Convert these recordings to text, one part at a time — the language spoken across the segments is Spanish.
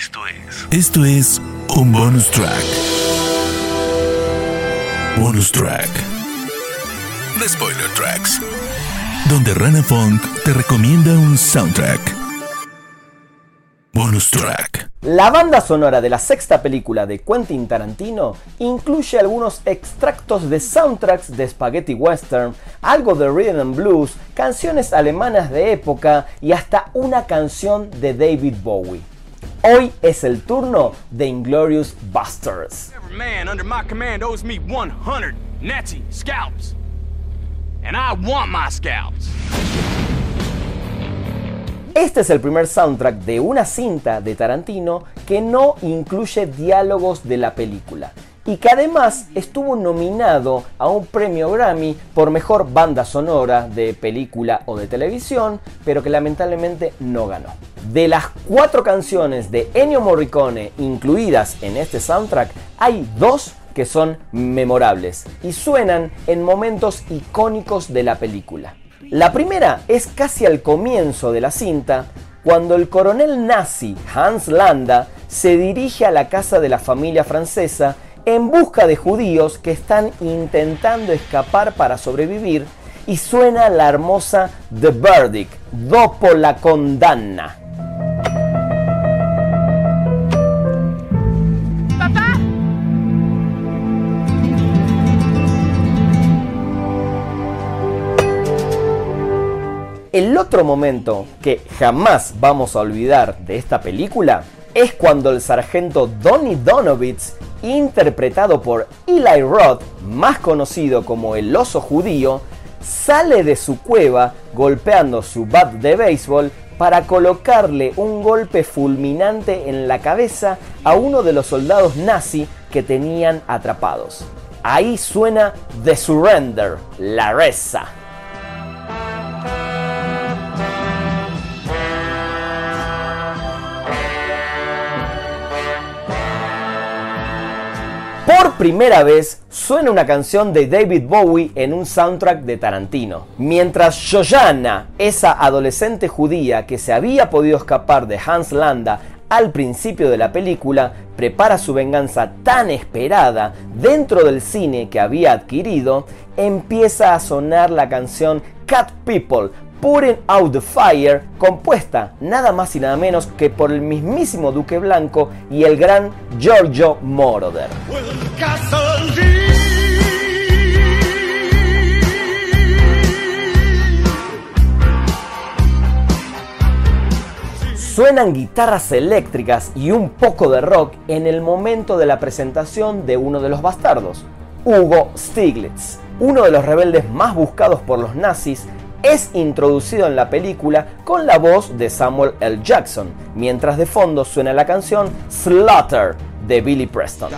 Esto es. Esto es un bonus track. Bonus track. The Spoiler Tracks. Donde Rana Funk te recomienda un soundtrack. Bonus track. La banda sonora de la sexta película de Quentin Tarantino incluye algunos extractos de soundtracks de spaghetti western, algo de rhythm and blues, canciones alemanas de época y hasta una canción de David Bowie. Hoy es el turno de Inglorious Busters. Every man under my command owes me 100 Nazi scalps. And I want my scalps. Este es el primer soundtrack de una cinta de Tarantino que no incluye diálogos de la película y que además estuvo nominado a un premio Grammy por mejor banda sonora de película o de televisión, pero que lamentablemente no ganó. De las cuatro canciones de Ennio Morricone incluidas en este soundtrack, hay dos que son memorables y suenan en momentos icónicos de la película. La primera es casi al comienzo de la cinta, cuando el coronel nazi Hans Landa se dirige a la casa de la familia francesa en busca de judíos que están intentando escapar para sobrevivir y suena la hermosa The Verdict, dopo la condanna. El otro momento que jamás vamos a olvidar de esta película es cuando el sargento Donny Donovitz, interpretado por Eli Roth, más conocido como el oso judío, sale de su cueva golpeando su bat de béisbol para colocarle un golpe fulminante en la cabeza a uno de los soldados nazi que tenían atrapados. Ahí suena The Surrender, la reza. Primera vez suena una canción de David Bowie en un soundtrack de Tarantino. Mientras Joanna, esa adolescente judía que se había podido escapar de Hans Landa al principio de la película, prepara su venganza tan esperada dentro del cine que había adquirido, empieza a sonar la canción Cat People Putting Out the Fire, compuesta nada más y nada menos que por el mismísimo Duque Blanco y el gran Giorgio Moroder. Suenan guitarras eléctricas y un poco de rock en el momento de la presentación de uno de los bastardos, Hugo Stiglitz, uno de los rebeldes más buscados por los nazis es introducido en la película con la voz de Samuel L. Jackson, mientras de fondo suena la canción Slaughter de Billy Preston.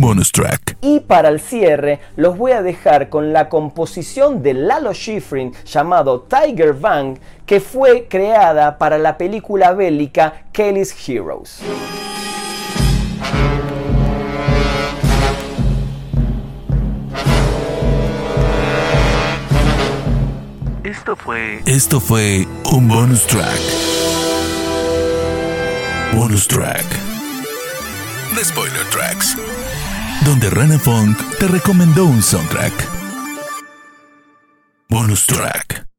Bonus track. Y para el cierre los voy a dejar con la composición de Lalo Schifrin llamado Tiger Bang que fue creada para la película bélica Kelly's Heroes. Esto fue. Esto fue un bonus track. Bonus track. The Spoiler Tracks. Donde Rana Funk te recomendó un soundtrack. Bonus track.